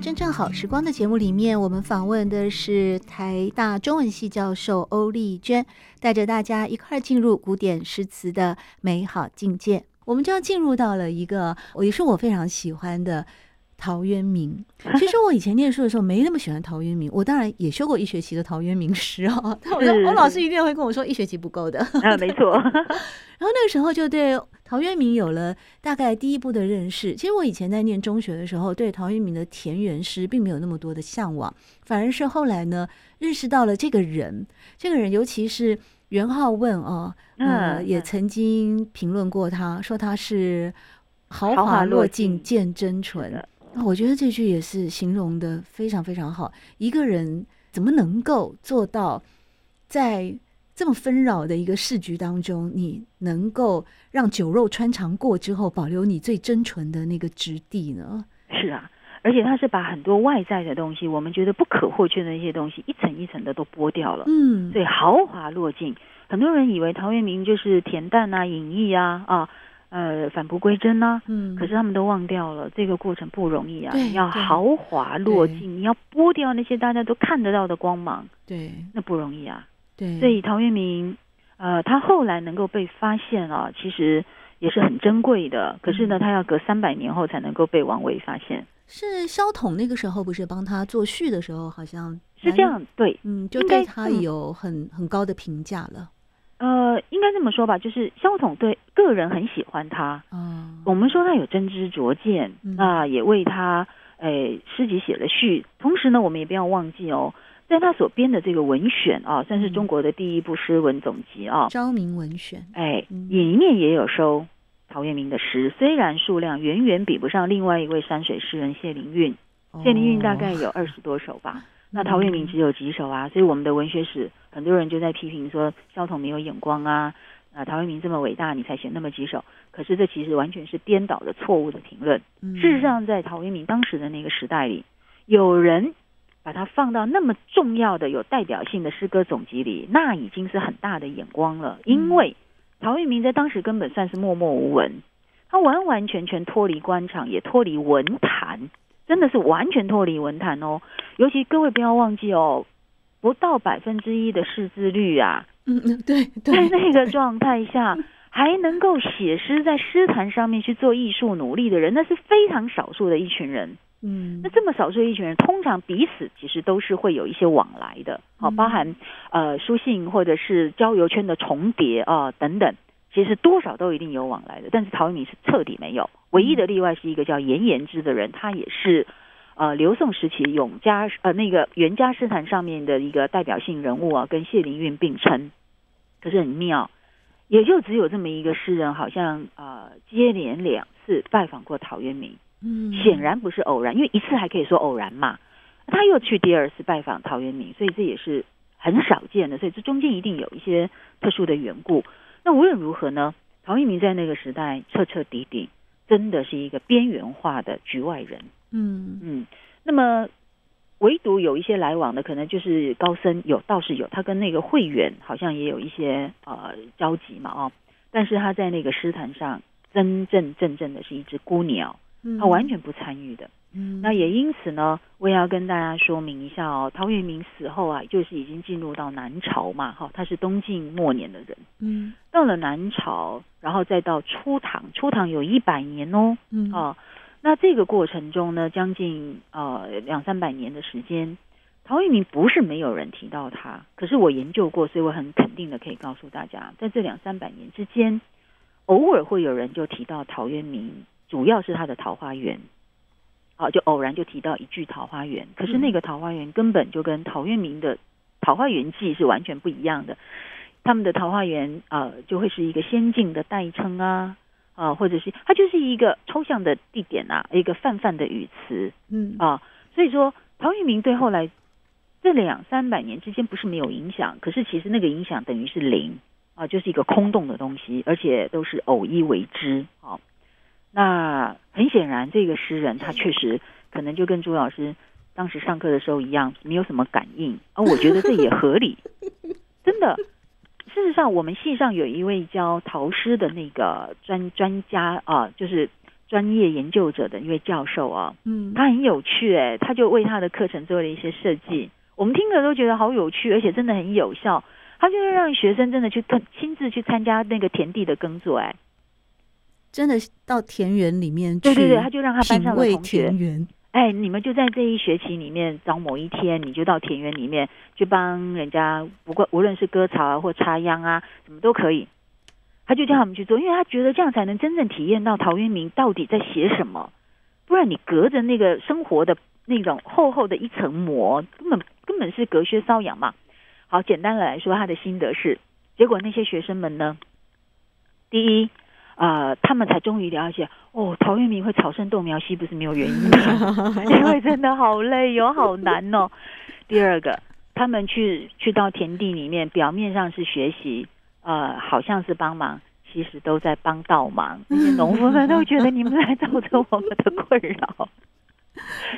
真正好时光的节目里面，我们访问的是台大中文系教授欧丽娟，带着大家一块儿进入古典诗词的美好境界。我们就要进入到了一个，也是我非常喜欢的。陶渊明，其实我以前念书的时候没那么喜欢陶渊明，我当然也修过一学期的陶渊明诗哦。但我说我老师一定会跟我说一学期不够的。啊，没错。然后那个时候就对陶渊明有了大概第一步的认识。其实我以前在念中学的时候，对陶渊明的田园诗并没有那么多的向往，反而是后来呢认识到了这个人，这个人尤其是元好问哦，呃，也曾经评论过他，说他是豪华落尽见真纯。我觉得这句也是形容的非常非常好。一个人怎么能够做到在这么纷扰的一个市局当中，你能够让酒肉穿肠过之后，保留你最真纯的那个质地呢？是啊，而且他是把很多外在的东西，我们觉得不可或缺的那些东西，一层一层的都剥掉了。嗯，所以豪华落尽。很多人以为陶渊明就是恬淡啊、隐逸啊啊。呃，返璞归真呢？嗯，可是他们都忘掉了，这个过程不容易啊！你要豪华落尽，你要剥掉那些大家都看得到的光芒，对，那不容易啊！对，所以陶渊明，呃，他后来能够被发现啊，其实也是很珍贵的。可是呢，他要隔三百年后才能够被王维发现。是萧统那个时候不是帮他作序的时候，好像是这样，对，嗯，就对他有很很高的评价了。呃，应该这么说吧，就是萧统对个人很喜欢他。嗯，我们说他有真知灼见，那、嗯、也为他诶诗集写了序。同时呢，我们也不要忘记哦，在他所编的这个文选啊，算是中国的第一部诗文总集啊，《昭明文选》。哎，里面也有收陶渊明的诗，虽然数量远远比不上另外一位山水诗人谢灵运，哦、谢灵运大概有二十多首吧。那陶渊明只有几首啊，所以我们的文学史很多人就在批评说萧统没有眼光啊，啊，陶渊明这么伟大，你才写那么几首，可是这其实完全是颠倒的错误的评论。事实上，在陶渊明当时的那个时代里，有人把它放到那么重要的、有代表性的诗歌总集里，那已经是很大的眼光了。因为陶渊明在当时根本算是默默无闻，他完完全全脱离官场，也脱离文坛。真的是完全脱离文坛哦，尤其各位不要忘记哦，不到百分之一的识字率啊，嗯嗯，对，在那个状态下 还能够写诗，在诗坛上面去做艺术努力的人，那是非常少数的一群人。嗯，那这么少数一群人，通常彼此其实都是会有一些往来的，好，包含呃书信或者是交友圈的重叠啊等等。其实多少都一定有往来的，但是陶渊明是彻底没有。唯一的例外是一个叫颜延之的人，他也是呃刘宋时期永嘉呃那个元嘉诗坛上面的一个代表性人物啊，跟谢灵运并称。可是很妙，也就只有这么一个诗人，好像呃接连两次拜访过陶渊明。嗯，显然不是偶然，因为一次还可以说偶然嘛。他又去第二次拜访陶渊明，所以这也是很少见的。所以这中间一定有一些特殊的缘故。那无论如何呢，陶渊明在那个时代彻彻底底真的是一个边缘化的局外人。嗯嗯，那么唯独有一些来往的，可能就是高僧有道士有，他跟那个慧远好像也有一些呃交集嘛哦。但是他在那个诗坛上，真真正正的是一只孤鸟，他完全不参与的。嗯，那也因此呢，我也要跟大家说明一下哦，陶渊明死后啊，就是已经进入到南朝嘛，哈，他是东晋末年的人，嗯，到了南朝，然后再到初唐，初唐有一百年哦，嗯，哦，那这个过程中呢，将近呃两三百年的时间，陶渊明不是没有人提到他，可是我研究过，所以我很肯定的可以告诉大家，在这两三百年之间，偶尔会有人就提到陶渊明，主要是他的《桃花源》。好，就偶然就提到一句《桃花源》，可是那个《桃花源》根本就跟陶渊明的《桃花源记》是完全不一样的。他们的《桃花源》呃，就会是一个仙境的代称啊，啊，或者是它就是一个抽象的地点啊，一个泛泛的语词，嗯啊，所以说陶渊明对后来这两三百年之间不是没有影响，可是其实那个影响等于是零啊，就是一个空洞的东西，而且都是偶一为之啊。那很显然，这个诗人他确实可能就跟朱老师当时上课的时候一样，没有什么感应啊。我觉得这也合理，真的。事实上，我们系上有一位教陶诗的那个专专家啊，就是专业研究者的一位教授啊，嗯，他很有趣哎，他就为他的课程做了一些设计，我们听着都觉得好有趣，而且真的很有效。他就是让学生真的去亲自去参加那个田地的耕作，哎，真的到田园里面去，对对对，他就让他班上的同学。哎，你们就在这一学期里面，找某一天，你就到田园里面去帮人家，不过无论是割草啊或插秧啊，什么都可以。他就叫他们去做，因为他觉得这样才能真正体验到陶渊明到底在写什么。不然你隔着那个生活的那种厚厚的一层膜，根本根本是隔靴搔痒嘛。好，简单的来说，他的心得是，结果那些学生们呢，第一。啊、呃，他们才终于了解哦，陶渊明会草生豆苗兮，不是没有原因的，因为真的好累哟、哦，好难哦。第二个，他们去去到田地里面，表面上是学习，呃，好像是帮忙，其实都在帮倒忙。那 些农夫们都觉得你们来造成我们的困扰，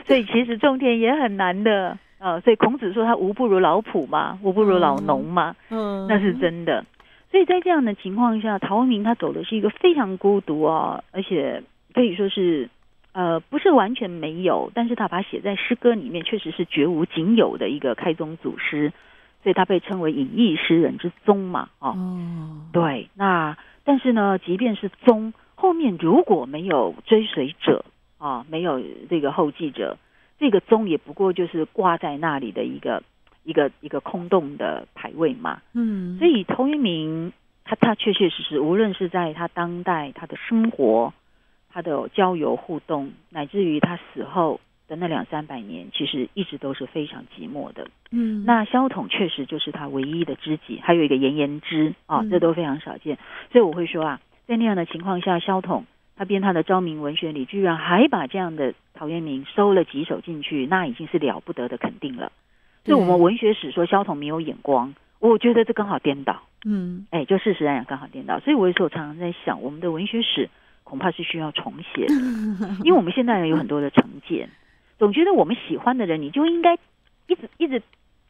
所以其实种田也很难的啊、呃。所以孔子说他无不如老仆嘛，无不如老农嘛，嗯，那是真的。所以在这样的情况下，陶渊明他走的是一个非常孤独啊，而且可以说是，呃，不是完全没有，但是他把它写在诗歌里面，确实是绝无仅有的一个开宗祖师，所以他被称为隐逸诗人之宗嘛，哦，对，那但是呢，即便是宗，后面如果没有追随者啊，没有这个后继者，这个宗也不过就是挂在那里的一个。一个一个空洞的排位嘛，嗯，所以陶渊明他他确确实实，无论是在他当代他的生活，他的交友互动，乃至于他死后的那两三百年，其实一直都是非常寂寞的。嗯，那萧统确实就是他唯一的知己，还有一个颜延之啊，这都非常少见。所以我会说啊，在那样的情况下，萧统他编他的《昭明文学》里，居然还把这样的陶渊明收了几首进去，那已经是了不得的肯定了。就我们文学史说萧统没有眼光，我觉得这刚好颠倒。嗯，哎，就事实来讲刚好颠倒。所以我有时候常常在想，我们的文学史恐怕是需要重写的，因为我们现代人有很多的成见，总觉得我们喜欢的人，你就应该一直一直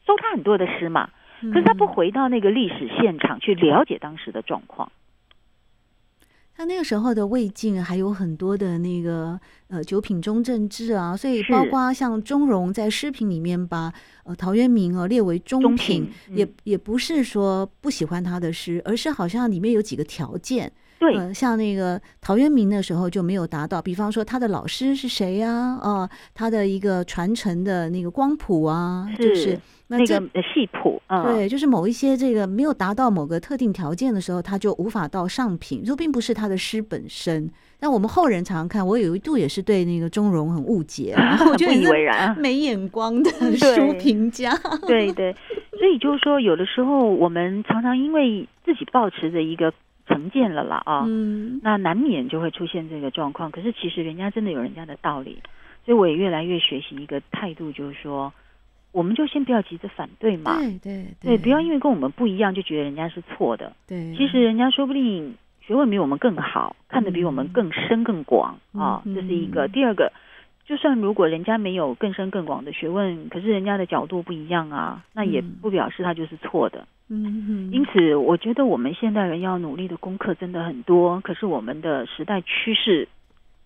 收他很多的诗嘛。可是他不回到那个历史现场去了解当时的状况。他那个时候的魏晋还有很多的那个呃九品中正制啊，所以包括像钟嵘在诗评里面把呃陶渊明啊列为中品，也也不是说不喜欢他的诗，而是好像里面有几个条件。对、呃，像那个陶渊明的时候就没有达到，比方说他的老师是谁呀？啊，他的一个传承的那个光谱啊，是就是那，那个系谱啊，对，就是某一些这个没有达到某个特定条件的时候，他就无法到上品。就并不是他的诗本身。但我们后人常常看，我有一度也是对那个钟嵘很误解，然后我觉得 以为然，没眼光的书评家。对对，所以就是说，有的时候我们常常因为自己保持着一个。成见了啦啊，嗯，那难免就会出现这个状况。可是其实人家真的有人家的道理，所以我也越来越学习一个态度，就是说，我们就先不要急着反对嘛，对对对，不要因为跟我们不一样就觉得人家是错的。对，其实人家说不定学问比我们更好，看得比我们更深更广啊，这是一个。第二个。就算如果人家没有更深更广的学问，可是人家的角度不一样啊，那也不表示他就是错的。嗯，因此我觉得我们现代人要努力的功课真的很多，可是我们的时代趋势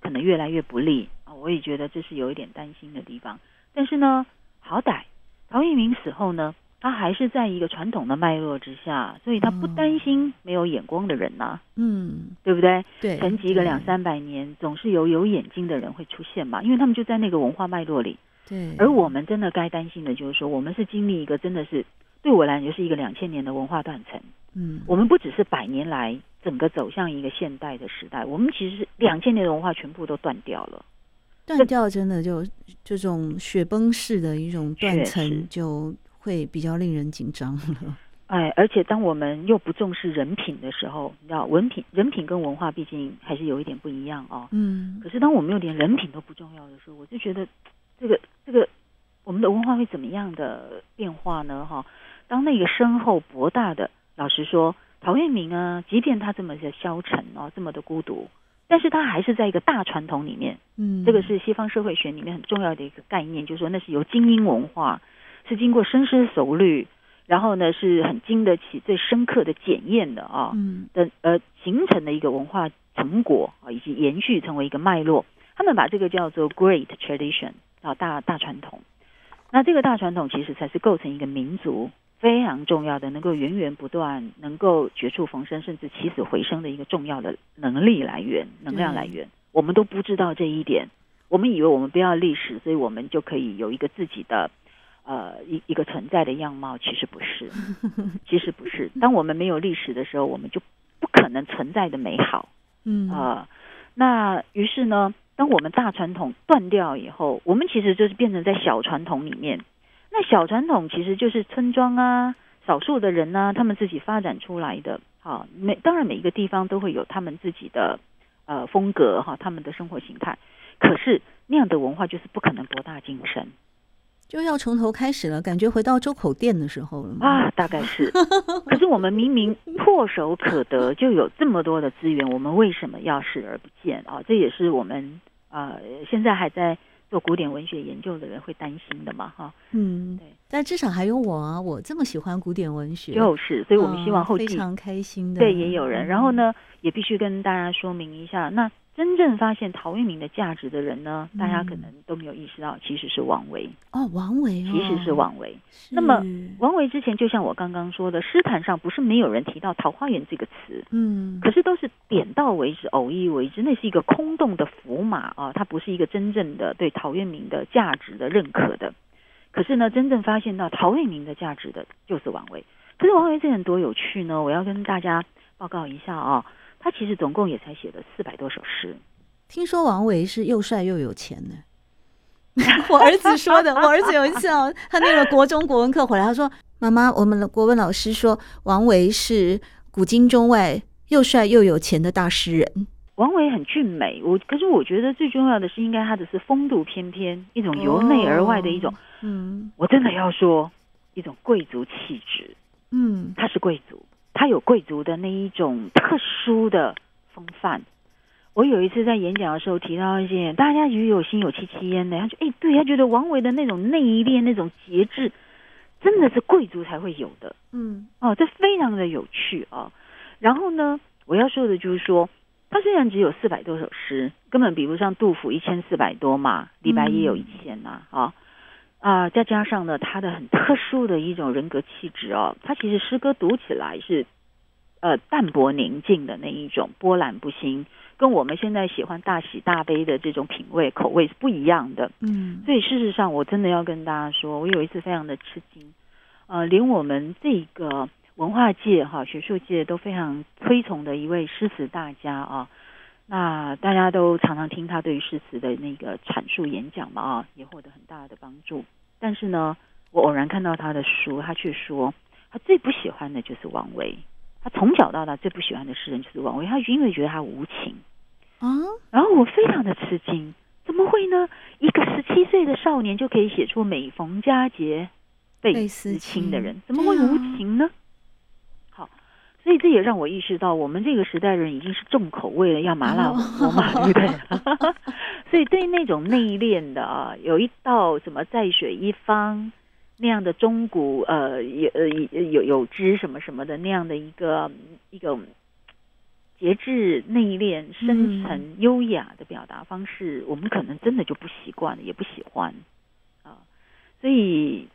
可能越来越不利啊，我也觉得这是有一点担心的地方。但是呢，好歹陶渊明死后呢，他还是在一个传统的脉络之下，所以他不担心没有眼光的人呐、啊，嗯，对不对？对，沉寂个两三百年，总是有有眼睛的人会出现嘛，因为他们就在那个文化脉络里。对，而我们真的该担心的就是说，我们是经历一个真的是对我来讲就是一个两千年的文化断层。嗯，我们不只是百年来整个走向一个现代的时代，我们其实是两千年的文化全部都断掉了。断掉真的就这种雪崩式的一种断层就。会比较令人紧张了。哎，而且当我们又不重视人品的时候，你知道，文品、人品跟文化毕竟还是有一点不一样哦。嗯。可是当我们又连人品都不重要的时候，我就觉得这个这个我们的文化会怎么样的变化呢？哈、哦，当那个深厚博大的，老实说，陶渊明啊，即便他这么的消沉哦，这么的孤独，但是他还是在一个大传统里面。嗯。这个是西方社会学里面很重要的一个概念，就是说那是由精英文化，是经过深思熟虑。然后呢，是很经得起最深刻的检验的啊，嗯，的呃形成的一个文化成果啊，以及延续成为一个脉络。他们把这个叫做 Great Tradition 啊，大大传统。那这个大传统其实才是构成一个民族非常重要的，能够源源不断，能够绝处逢生，甚至起死回生的一个重要的能力来源、能量来源。我们都不知道这一点，我们以为我们不要历史，所以我们就可以有一个自己的。呃，一一个存在的样貌，其实不是，其实不是。当我们没有历史的时候，我们就不可能存在的美好。嗯啊、呃，那于是呢，当我们大传统断掉以后，我们其实就是变成在小传统里面。那小传统其实就是村庄啊，少数的人呢、啊，他们自己发展出来的。好、啊，每当然每一个地方都会有他们自己的呃风格哈、啊，他们的生活形态。可是那样的文化就是不可能博大精深。就要从头开始了，感觉回到周口店的时候了啊，大概是。可是我们明明唾手可得，就有这么多的资源，我们为什么要视而不见啊？这也是我们呃现在还在做古典文学研究的人会担心的嘛，哈。嗯，对。但至少还有我啊，我这么喜欢古典文学，就是，所以我们希望后期、哦、非常开心的。对，也有人。然后呢，也必须跟大家说明一下，那。真正发现陶渊明的价值的人呢，大家可能都没有意识到，其实是王维哦，王维、哦、其实是王维。那么王维之前，就像我刚刚说的，诗坛上不是没有人提到桃花源这个词，嗯，可是都是点到为止，偶一为之，那是一个空洞的符码啊，它不是一个真正的对陶渊明的价值的认可的。可是呢，真正发现到陶渊明的价值的，就是王维。可是王维这人多有趣呢，我要跟大家报告一下啊。他其实总共也才写了四百多首诗。听说王维是又帅又有钱呢。我儿子说的，我儿子有一次哦，他那个国中国文课回来，他说：“妈妈，我们的国文老师说王维是古今中外又帅又有钱的大诗人。”王维很俊美，我可是我觉得最重要的是，应该他的是风度翩翩，一种由内而外的一种。嗯，我真的要说一种贵族气质。嗯，他是贵族。他有贵族的那一种特殊的风范。我有一次在演讲的时候提到一些，大家也有心有戚戚焉的。他就哎，对他觉得王维的那种内敛、那种节制，真的是贵族才会有的。嗯，哦，这非常的有趣啊。然后呢，我要说的就是说，他虽然只有四百多首诗，根本比不上杜甫一千四百多嘛，李白也有一千呐啊。啊、呃，再加上呢，他的很特殊的一种人格气质哦，他其实诗歌读起来是，呃，淡泊宁静的那一种，波澜不兴，跟我们现在喜欢大喜大悲的这种品味口味是不一样的。嗯，所以事实上，我真的要跟大家说，我有一次非常的吃惊，呃，连我们这个文化界哈、学术界都非常推崇的一位诗词大家啊。那大家都常常听他对于诗词的那个阐述演讲嘛啊，也获得很大的帮助。但是呢，我偶然看到他的书，他却说他最不喜欢的就是王维。他从小到大最不喜欢的诗人就是王维，他因为觉得他无情啊。然后我非常的吃惊，怎么会呢？一个十七岁的少年就可以写出每逢佳节倍思亲的人，怎么会无情呢？所以这也让我意识到，我们这个时代人已经是重口味了，要麻辣火锅嘛，对不对？所以对那种内敛的啊，有一道什么在水一方那样的中古呃有呃有有知什么什么的那样的一个一个节制内敛、深沉、优雅的表达方式，我们可能真的就不习惯了，也不喜欢啊。所以。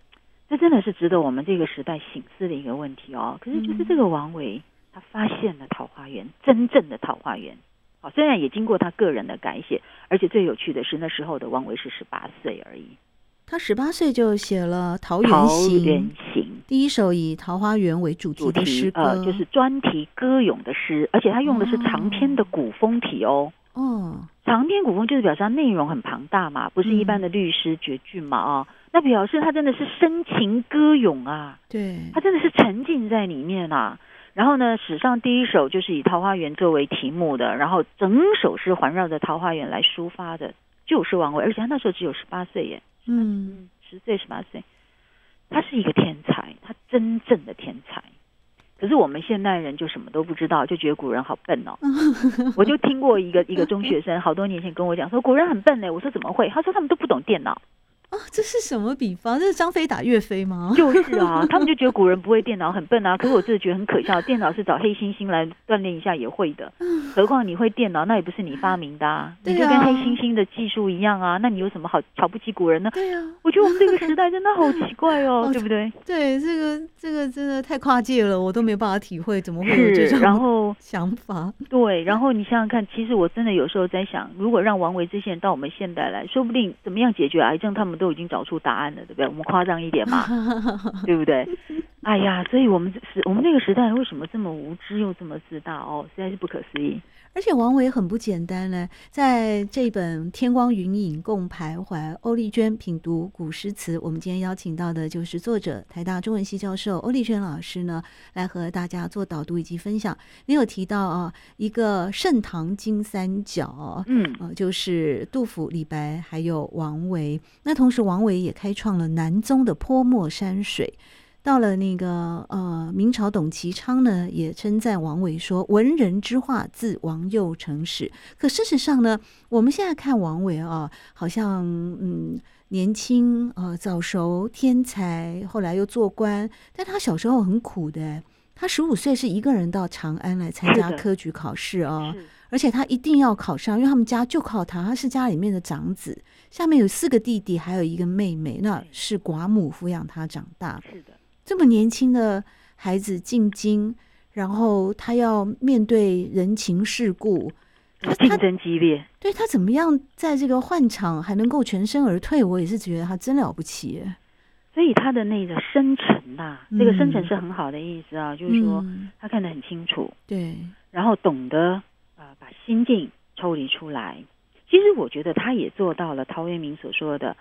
这真的是值得我们这个时代醒思的一个问题哦。可是就是这个王维，他发现了桃花源，真正的桃花源。好，虽然也经过他个人的改写，而且最有趣的是那时候的王维是十八岁而已。他十八岁就写了《桃源行》，第一首以桃花源为主题的诗歌，呃，就是专题歌咏的诗，而且他用的是长篇的古风体哦。哦，长篇古风就是表示它内容很庞大嘛，不是一般的律诗绝句嘛啊。那表示他真的是深情歌咏啊，对，他真的是沉浸在里面啊。然后呢，史上第一首就是以桃花源作为题目的，然后整首是环绕着桃花源来抒发的，就是王维，而且他那时候只有十八岁耶，嗯，十岁十八岁，他是一个天才，他真正的天才。可是我们现代人就什么都不知道，就觉得古人好笨哦。我就听过一个一个中学生好多年前跟我讲说，古人很笨呢。我说怎么会？他说他们都不懂电脑。哦，这是什么比方？这是张飞打岳飞吗？就是啊，他们就觉得古人不会电脑很笨啊。可是我真的觉得很可笑，电脑是找黑猩猩来锻炼一下也会的。何况你会电脑，那也不是你发明的啊。你就跟黑猩猩的技术一样啊。那你有什么好瞧不起古人呢？对啊，我觉得我们这个时代真的好奇怪哦，对不对？对，这个这个真的太跨界了，我都没办法体会，怎么会有这种然后 想法？对，然后你想想看，其实我真的有时候在想，如果让王维这些人到我们现代来说不定怎么样解决癌症，他们都已经找出答案了，对不对？我们夸张一点嘛，对不对？哎呀，所以我们是我们那个时代为什么这么无知又这么自大哦？实在是不可思议。而且王维很不简单呢，在这本《天光云影共徘徊》，欧丽娟品读古诗词。我们今天邀请到的就是作者台大中文系教授欧丽娟老师呢，来和大家做导读以及分享。你有提到啊，一个盛唐金三角，嗯，呃，就是杜甫、李白还有王维。那同时，王维也开创了南宗的泼墨山水。到了那个呃明朝，董其昌呢也称赞王维说：“文人之画，自王右成始。”可事实上呢，我们现在看王维啊，好像嗯年轻呃早熟天才，后来又做官，但他小时候很苦的。他十五岁是一个人到长安来参加科举考试啊，而且他一定要考上，因为他们家就靠他，他是家里面的长子，下面有四个弟弟，还有一个妹妹，那是寡母抚养他长大。是的。这么年轻的孩子进京，然后他要面对人情世故，他竞争激烈，对他怎么样在这个宦场还能够全身而退，我也是觉得他真了不起。所以他的那个深沉呐、啊，这、嗯、个深沉是很好的意思啊，就是说他看得很清楚，对，然后懂得啊、呃、把心境抽离出来。其实我觉得他也做到了陶渊明所说的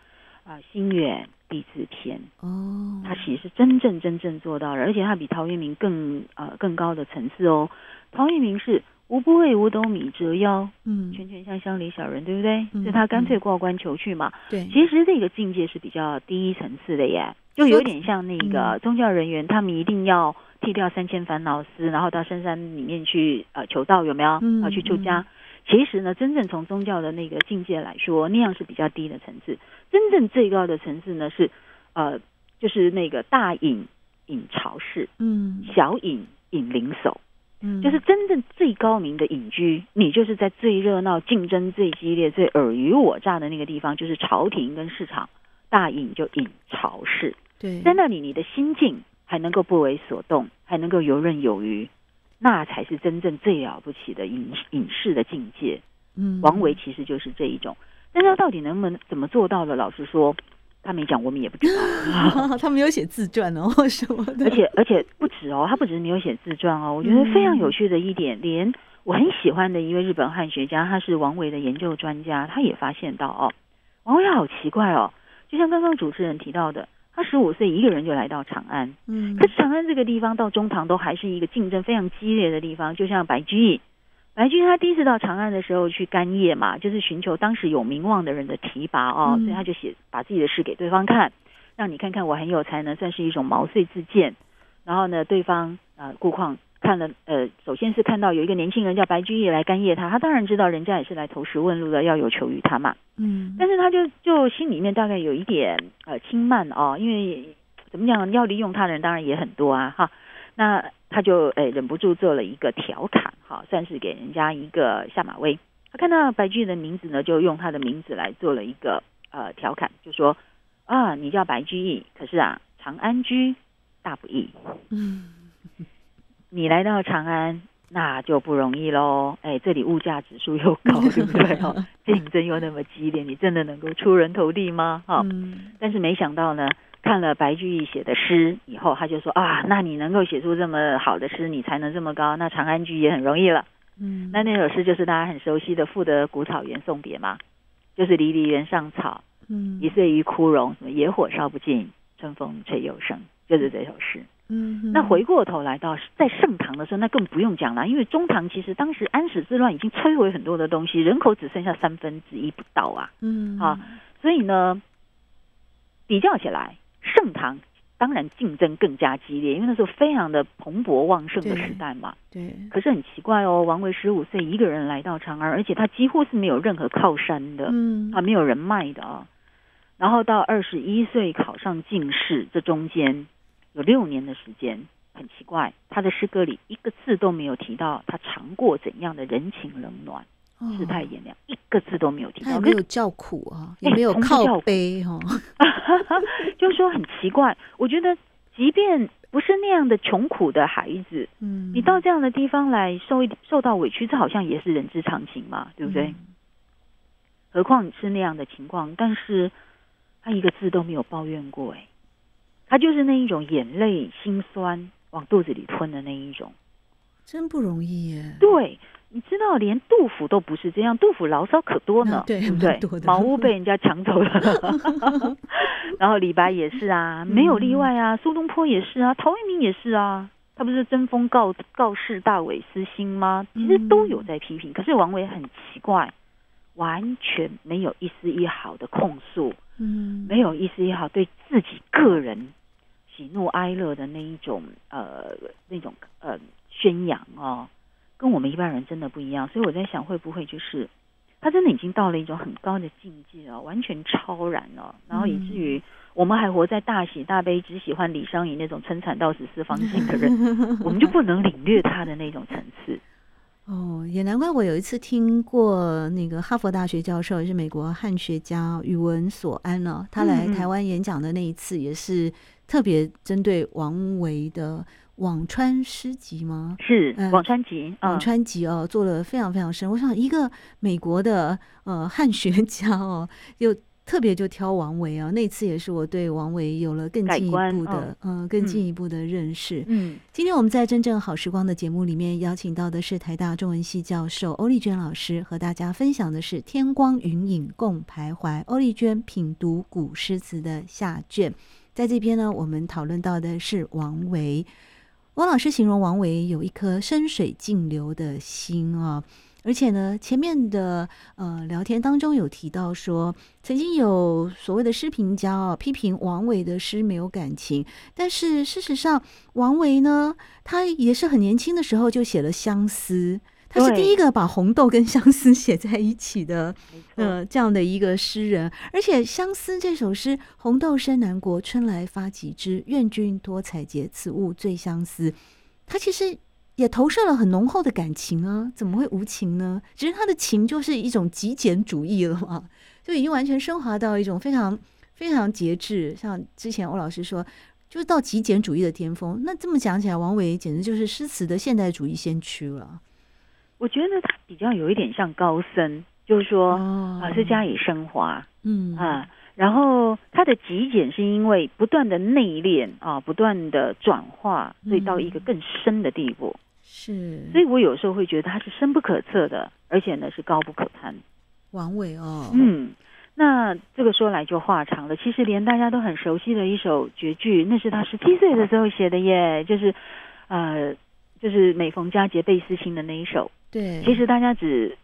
啊、呃、心远。地自偏哦，他其实是真正真正做到了，而且他比陶渊明更呃更高的层次哦。陶渊明是吾不为五斗米折腰，嗯，拳拳向乡里小人，对不对？嗯、所以他干脆挂冠求去嘛。对，其实这个境界是比较低一层次的耶，就有点像那个宗教人员，他们一定要剃掉三千烦恼丝，然后到深山里面去呃求道，有没有？嗯，要去出家。其实呢，真正从宗教的那个境界来说，那样是比较低的层次。真正最高的层次呢，是呃，就是那个大隐隐巢室，嗯，小隐隐灵叟，嗯，就是真正最高明的隐居，你就是在最热闹、竞争最激烈、最尔虞我诈的那个地方，就是朝廷跟市场。大隐就隐巢室，对，在那里你的心境还能够不为所动，还能够游刃有余。那才是真正最了不起的隐隐士的境界。嗯，王维其实就是这一种，但他到底能不能怎么做到的？老实说，他没讲，我们也不知道。他没有写自传哦，什么的。而且而且不止哦，他不只是没有写自传哦。我觉得非常有趣的一点，连我很喜欢的一位日本汉学家，他是王维的研究专家，他也发现到哦，王维好奇怪哦，就像刚刚主持人提到的。他十五岁一个人就来到长安，嗯，可是长安这个地方到中唐都还是一个竞争非常激烈的地方。就像白居易，白居易他第一次到长安的时候去干谒嘛，就是寻求当时有名望的人的提拔哦，所以他就写把自己的诗给对方看，让你看看我很有才能，算是一种毛遂自荐。然后呢，对方啊顾况。看了，呃，首先是看到有一个年轻人叫白居易来干谒他，他当然知道人家也是来投石问路的，要有求于他嘛。嗯，但是他就就心里面大概有一点呃轻慢哦，因为怎么讲，要利用他的人当然也很多啊，哈。那他就呃忍不住做了一个调侃，哈，算是给人家一个下马威。他看到白居易的名字呢，就用他的名字来做了一个呃调侃，就说啊，你叫白居易，可是啊，长安居大不易。嗯。你来到长安，那就不容易喽。哎，这里物价指数又高，对不对？哈，竞争又那么激烈，你真的能够出人头地吗？哈、嗯，但是没想到呢，看了白居易写的诗以后，他就说啊，那你能够写出这么好的诗，你才能这么高，那长安居也很容易了。嗯，那那首诗就是大家很熟悉的《赋得古草原送别》嘛，就是离离原上草，嗯，一岁一枯荣，什么野火烧不尽，春风吹又生，就是这首诗。嗯，那回过头来到在盛唐的时候，那更不用讲了，因为中唐其实当时安史之乱已经摧毁很多的东西，人口只剩下三分之一不到啊。嗯，啊，所以呢，比较起来，盛唐当然竞争更加激烈，因为那时候非常的蓬勃旺盛的时代嘛。对。对，可是很奇怪哦，王维十五岁一个人来到长安，而且他几乎是没有任何靠山的，嗯，啊，没有人脉的啊。然后到二十一岁考上进士，这中间。有六年的时间，很奇怪，他的诗歌里一个字都没有提到他尝过怎样的人情冷暖、世态炎凉，一个字都没有提到。没有叫苦啊，也没有靠背哈 就是说很奇怪。我觉得，即便不是那样的穷苦的孩子，嗯，你到这样的地方来受一受到委屈，这好像也是人之常情嘛，对不对？嗯、何况是那样的情况，但是他一个字都没有抱怨过，哎。他就是那一种眼泪心酸往肚子里吞的那一种，真不容易耶。对，你知道，连杜甫都不是这样，杜甫牢骚可多呢，对不对？茅屋被人家抢走了，然后李白也是啊，没有例外啊。苏东坡也是啊，陶渊明也是啊，他不是争风告告示大伟私心吗？其实都有在批评，可是王维很奇怪，完全没有一丝一毫的控诉，嗯，没有一丝一毫对自己个人。喜怒哀乐的那一种呃，那种呃宣扬哦，跟我们一般人真的不一样。所以我在想，会不会就是他真的已经到了一种很高的境界哦，完全超然了，然后以至于我们还活在大喜大悲，只喜欢李商隐那种春蚕到死丝方尽的人，我们就不能领略他的那种层次。哦，也难怪我有一次听过那个哈佛大学教授，也是美国汉学家宇文所安呢，他来台湾演讲的那一次也是。特别针对王维的《辋川诗集》吗？是《辋川集》。《輞川集》哦，做了非常非常深。我想，一个美国的呃汉学家哦，又特别就挑王维啊。那次也是我对王维有了更进一步的嗯、呃，更进一步的认识。嗯，今天我们在真正好时光的节目里面邀请到的是台大中文系教授欧丽娟老师，和大家分享的是“天光云影共徘徊”，欧丽娟品读古诗词的下卷。在这边呢，我们讨论到的是王维。王老师形容王维有一颗深水静流的心啊，而且呢，前面的呃聊天当中有提到说，曾经有所谓的诗评家啊批评王维的诗没有感情，但是事实上，王维呢，他也是很年轻的时候就写了相思。他是第一个把红豆跟相思 写在一起的，呃，这样的一个诗人。而且《相思》这首诗，“红豆生南国，春来发几枝。愿君多采撷，此物最相思。”他其实也投射了很浓厚的感情啊，怎么会无情呢？只是他的情就是一种极简主义了嘛，就已经完全升华到一种非常非常节制。像之前欧老师说，就是到极简主义的巅峰。那这么讲起来，王维简直就是诗词的现代主义先驱了。我觉得他比较有一点像高僧，就是说啊是加以升华，嗯啊，然后他的极简是因为不断的内敛啊，不断的转化，所以到一个更深的地步。是，所以我有时候会觉得他是深不可测的，而且呢是高不可攀。王维哦，嗯，那这个说来就话长了。其实连大家都很熟悉的一首绝句，那是他十七岁的时候写的耶，就是呃，就是每逢佳节倍思亲的那一首。对，其实大家只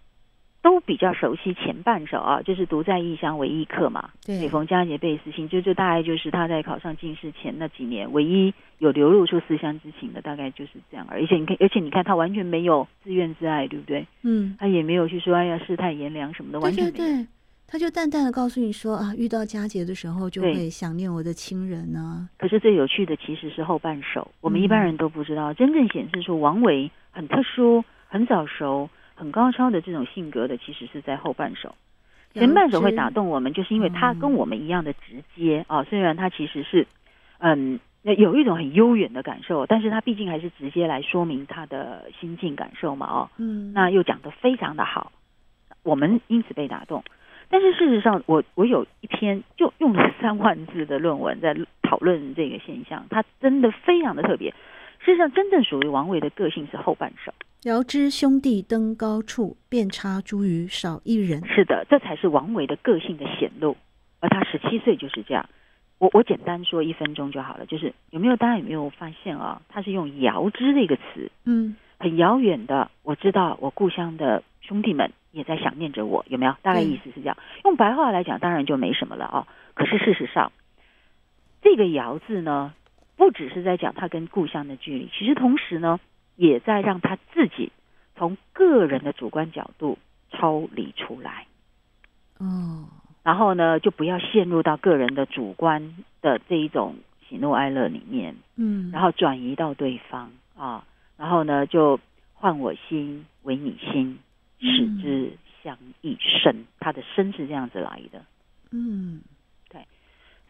都比较熟悉前半首啊，就是独在异乡为异客嘛。对，每逢佳节倍思亲，就这大概就是他在考上进士前那几年唯一有流露出思乡之情的，大概就是这样。而且你看，而且你看他完全没有自怨自艾，对不对？嗯，他也没有去说哎呀世态炎凉什么的，完全没有。对，对，对，他就淡淡的告诉你说啊，遇到佳节的时候就会想念我的亲人呢。可是最有趣的其实是后半首，我们一般人都不知道，嗯、真正显示出王维很特殊。很早熟、很高超的这种性格的，其实是在后半首。前半首会打动我们，就是因为他跟我们一样的直接啊。虽然他其实是嗯有一种很悠远的感受，但是他毕竟还是直接来说明他的心境感受嘛。哦，嗯，那又讲得非常的好，我们因此被打动。但是事实上，我我有一篇就用了 三万字的论文在讨论这个现象，他真的非常的特别。事实上，真正属于王维的个性是后半首。遥知兄弟登高处，遍插茱萸少一人。是的，这才是王维的个性的显露。而他十七岁就是这样。我我简单说一分钟就好了，就是有没有大家有没有发现啊？他是用遥知这个词，嗯，很遥远的，我知道我故乡的兄弟们也在想念着我，有没有？大概意思是这样。用白话来讲，当然就没什么了啊。可是事实上，这个遥字呢，不只是在讲他跟故乡的距离，其实同时呢，也在让他自己从个人的主观角度抽离出来。哦。然后呢，就不要陷入到个人的主观的这一种喜怒哀乐里面，嗯，然后转移到对方啊，然后呢，就换我心为你心，使之相一生。他的深是这样子来的，嗯，对，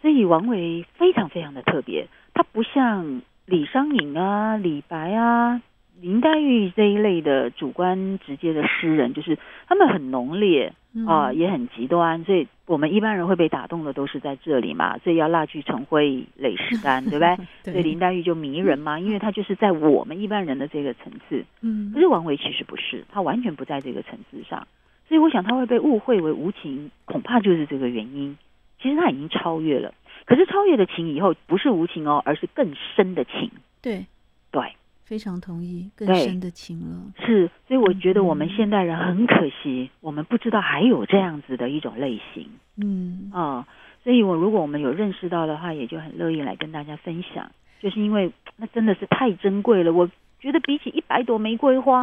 所以王维非常非常的特别，他不像李商隐啊、李白啊。林黛玉这一类的主观直接的诗人，就是他们很浓烈啊、呃，也很极端，所以我们一般人会被打动的都是在这里嘛，所以要蜡炬成灰泪始干，对不对？对，所以林黛玉就迷人嘛，因为她就是在我们一般人的这个层次。嗯，可是王维其实不是，他完全不在这个层次上，所以我想他会被误会为无情，恐怕就是这个原因。其实他已经超越了，可是超越的情以后不是无情哦，而是更深的情。对，对。非常同意，更深的情了。是，所以我觉得我们现代人很可惜，嗯、我们不知道还有这样子的一种类型。嗯啊、哦，所以我如果我们有认识到的话，也就很乐意来跟大家分享。就是因为那真的是太珍贵了，我。觉得比起一百朵玫瑰花，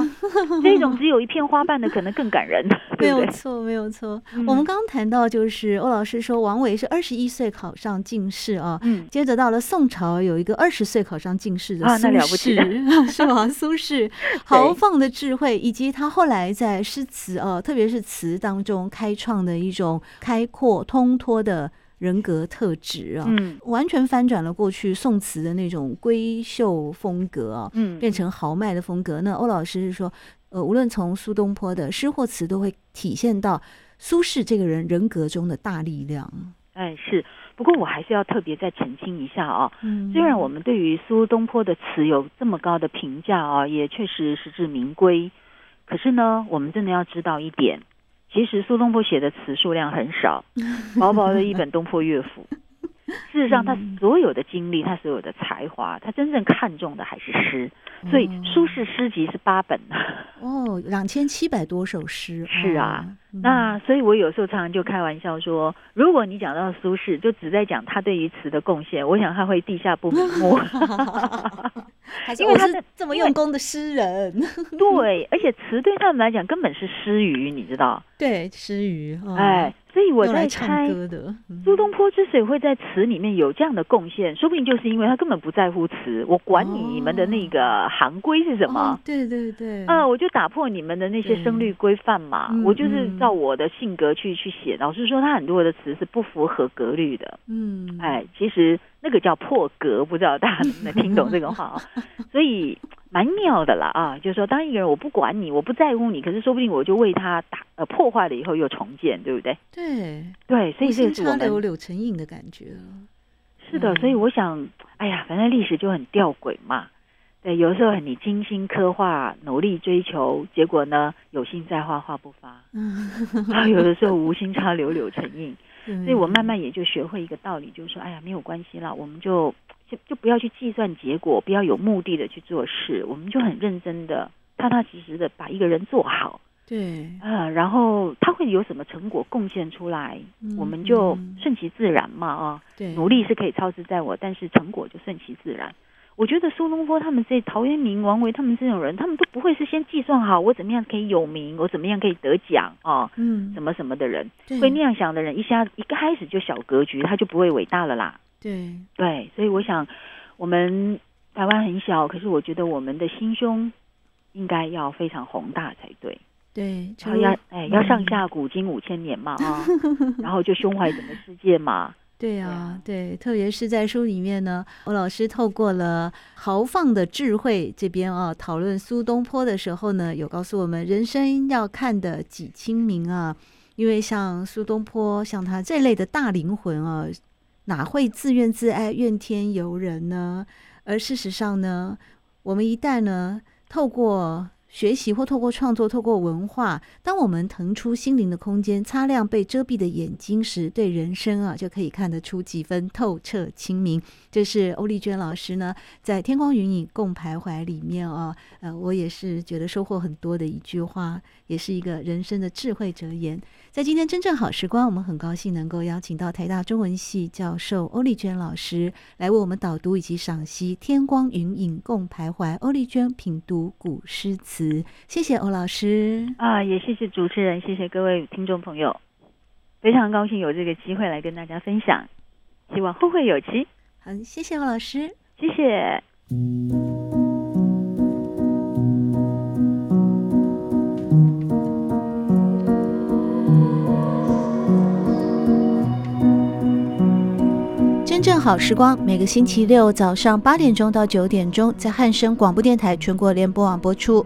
这种只有一片花瓣的可能更感人。没有错，没有错。嗯、我们刚刚谈到，就是欧老师说王维是二十一岁考上进士啊。嗯。接着到了宋朝，有一个二十岁考上进士的苏轼，啊、那了不起 是吗？苏轼豪放的智慧，以及他后来在诗词啊，特别是词当中开创的一种开阔通脱的。人格特质啊，嗯，完全翻转了过去宋词的那种闺秀风格啊，嗯，变成豪迈的风格。那欧老师是说，呃，无论从苏东坡的诗或词，都会体现到苏轼这个人人格中的大力量。哎，是。不过我还是要特别再澄清一下啊，嗯，虽然我们对于苏东坡的词有这么高的评价啊，也确实实至名归，可是呢，我们真的要知道一点。其实苏东坡写的词数量很少，薄薄的一本《东坡乐府》。事实上，他所有的经历，他所有的才华，他真正看重的还是诗。所以苏轼诗集是八本哦，两千七百多首诗。是啊，嗯、那所以我有时候常常就开玩笑说，如果你讲到苏轼，就只在讲他对于词的贡献，我想他会地下不瞑目。因为他是这么用功的诗人，对，而且词对他们来讲根本是诗语，你知道？对，诗语，哦、哎。所以我在猜，苏东坡之所以会在词里面有这样的贡献，说不定就是因为他根本不在乎词，我管你你们的那个行规是什么？哦、对对对，啊，我就打破你们的那些声律规范嘛，我就是照我的性格去去写。老师说，他很多的词是不符合格律的。嗯，哎，其实那个叫破格，不知道大家能不能听懂这个话啊？所以。蛮妙的啦啊，就是说，当一个人我不管你，我不在乎你，可是说不定我就为他打呃破坏了以后又重建，对不对？对对，所以这个是我们有柳成荫的感觉。是的，所以我想，哎呀，反正历史就很吊诡嘛。对，有时候你精心刻画，努力追求，结果呢，有心在画画不发。嗯，然 后有的时候无心插柳柳成荫。所以我慢慢也就学会一个道理，就是说，哎呀，没有关系啦，我们就。就就不要去计算结果，不要有目的的去做事，我们就很认真的、踏踏实实的把一个人做好。对，啊，然后他会有什么成果贡献出来，嗯、我们就顺其自然嘛，啊，对，努力是可以操之在我，但是成果就顺其自然。我觉得苏东坡他们这陶渊明、王维他们这种人，他们都不会是先计算好我怎么样可以有名，我怎么样可以得奖啊，嗯，什么什么的人，对会那样想的人，一下一开始就小格局，他就不会伟大了啦。对对，所以我想，我们台湾很小，可是我觉得我们的心胸应该要非常宏大才对。对，然后要哎要上下古今五千年嘛啊，然后就胸怀整个世界嘛。对啊，对，特别是在书里面呢，欧老师透过了豪放的智慧这边啊，讨论苏东坡的时候呢，有告诉我们人生要看的几清明啊，因为像苏东坡，像他这类的大灵魂啊。哪会自怨自艾、怨天尤人呢？而事实上呢，我们一旦呢透过学习或透过创作、透过文化，当我们腾出心灵的空间，擦亮被遮蔽的眼睛时，对人生啊就可以看得出几分透彻清明。这是欧丽娟老师呢在《天光云影共徘徊》里面啊，呃，我也是觉得收获很多的一句话，也是一个人生的智慧哲言。在今天真正好时光，我们很高兴能够邀请到台大中文系教授欧丽娟老师来为我们导读以及赏析《天光云影共徘徊》，欧丽娟品读古诗词词。谢谢欧老师啊，也谢谢主持人，谢谢各位听众朋友，非常高兴有这个机会来跟大家分享，希望后会有期。好，谢谢欧老师，谢谢。真正好时光，每个星期六早上八点钟到九点钟，在汉声广播电台全国联播网播出。